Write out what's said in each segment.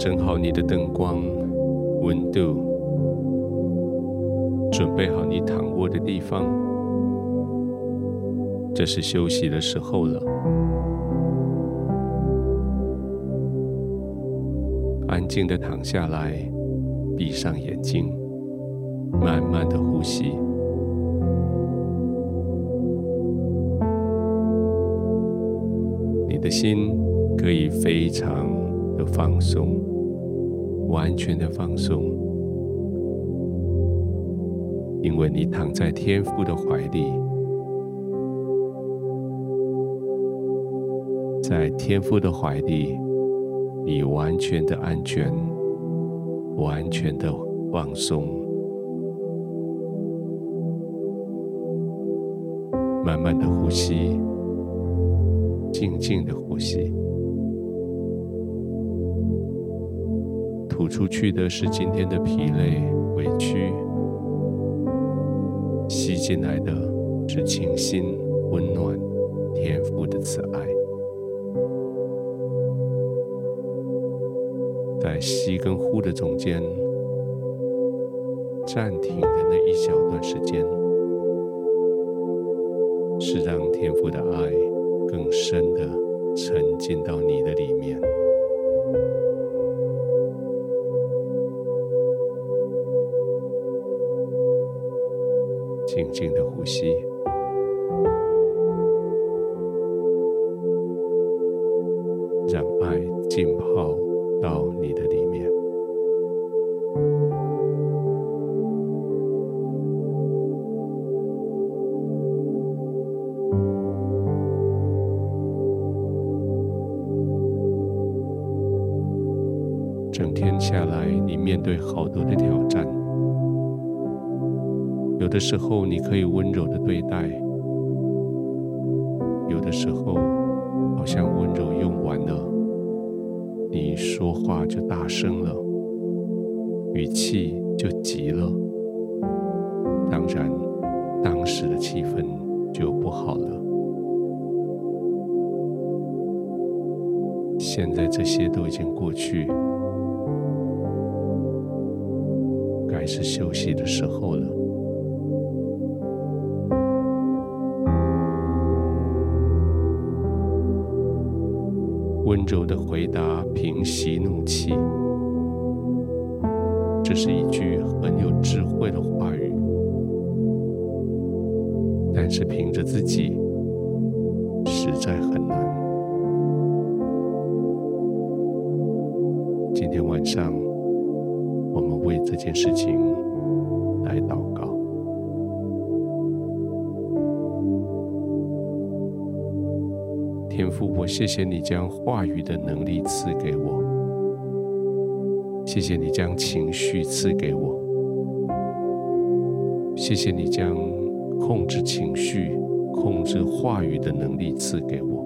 整好你的灯光、温度，准备好你躺卧的地方。这是休息的时候了。安静的躺下来，闭上眼睛，慢慢的呼吸。你的心可以非常。的放松，完全的放松，因为你躺在天父的怀里，在天父的怀里，你完全的安全，完全的放松，慢慢的呼吸，静静的呼吸。吐出去的是今天的疲累、委屈；吸进来的是清新、温暖、天父的慈爱。在吸跟呼的中间，暂停的那一小段时间，是让天父的爱更深的沉浸到你的里面。静静的呼吸，让爱浸泡到你的里面。整天下来，你面对好多的时候你可以温柔的对待，有的时候好像温柔用完了，你说话就大声了，语气就急了，当然当时的气氛就不好了。现在这些都已经过去，该是休息的时候了。温柔的回答，平息怒气。这是一句很有智慧的话语，但是凭着自己，实在很难。今天晚上，我们为这件事情来祷告。天父，我谢谢你将话语的能力赐给我，谢谢你将情绪赐给我，谢谢你将控制情绪、控制话语的能力赐给我。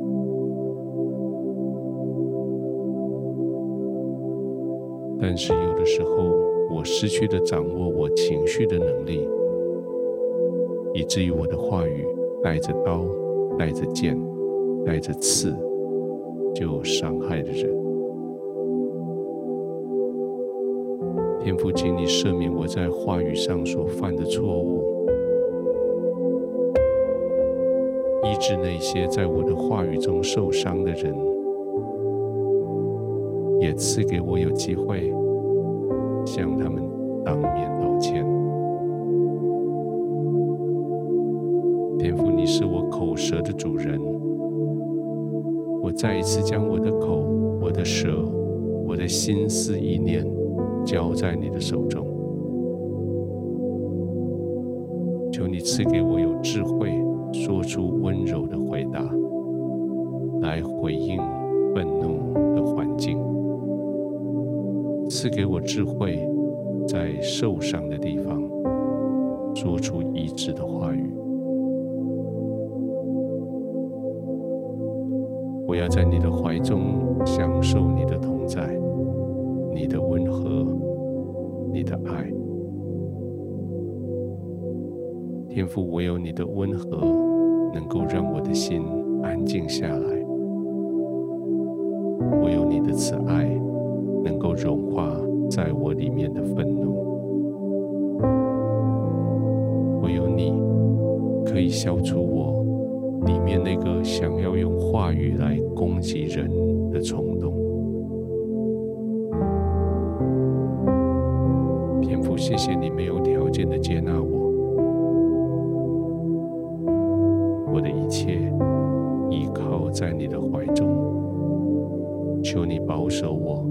但是有的时候，我失去了掌握我情绪的能力，以至于我的话语带着刀，带着剑。带着刺，就伤害的人。天父，请你赦免我在话语上所犯的错误，医治那些在我的话语中受伤的人，也赐给我有机会向他们当面道歉。天父，你是我口舌的主人。再一次将我的口、我的舌、我的心思意念交在你的手中，求你赐给我有智慧说出温柔的回答，来回应愤怒的环境。赐给我智慧，在受伤的地方说出医治的话语。我要在你的怀中享受你的同在，你的温和，你的爱。天父，唯有你的温和能够让我的心安静下来，唯有你的慈爱能够融化在我里面的愤怒，唯有你可以消除我里面那个想要用话语来攻击人的冲动。天父，谢谢你没有条件的接纳我。我的一切依靠在你的怀中，求你保守我，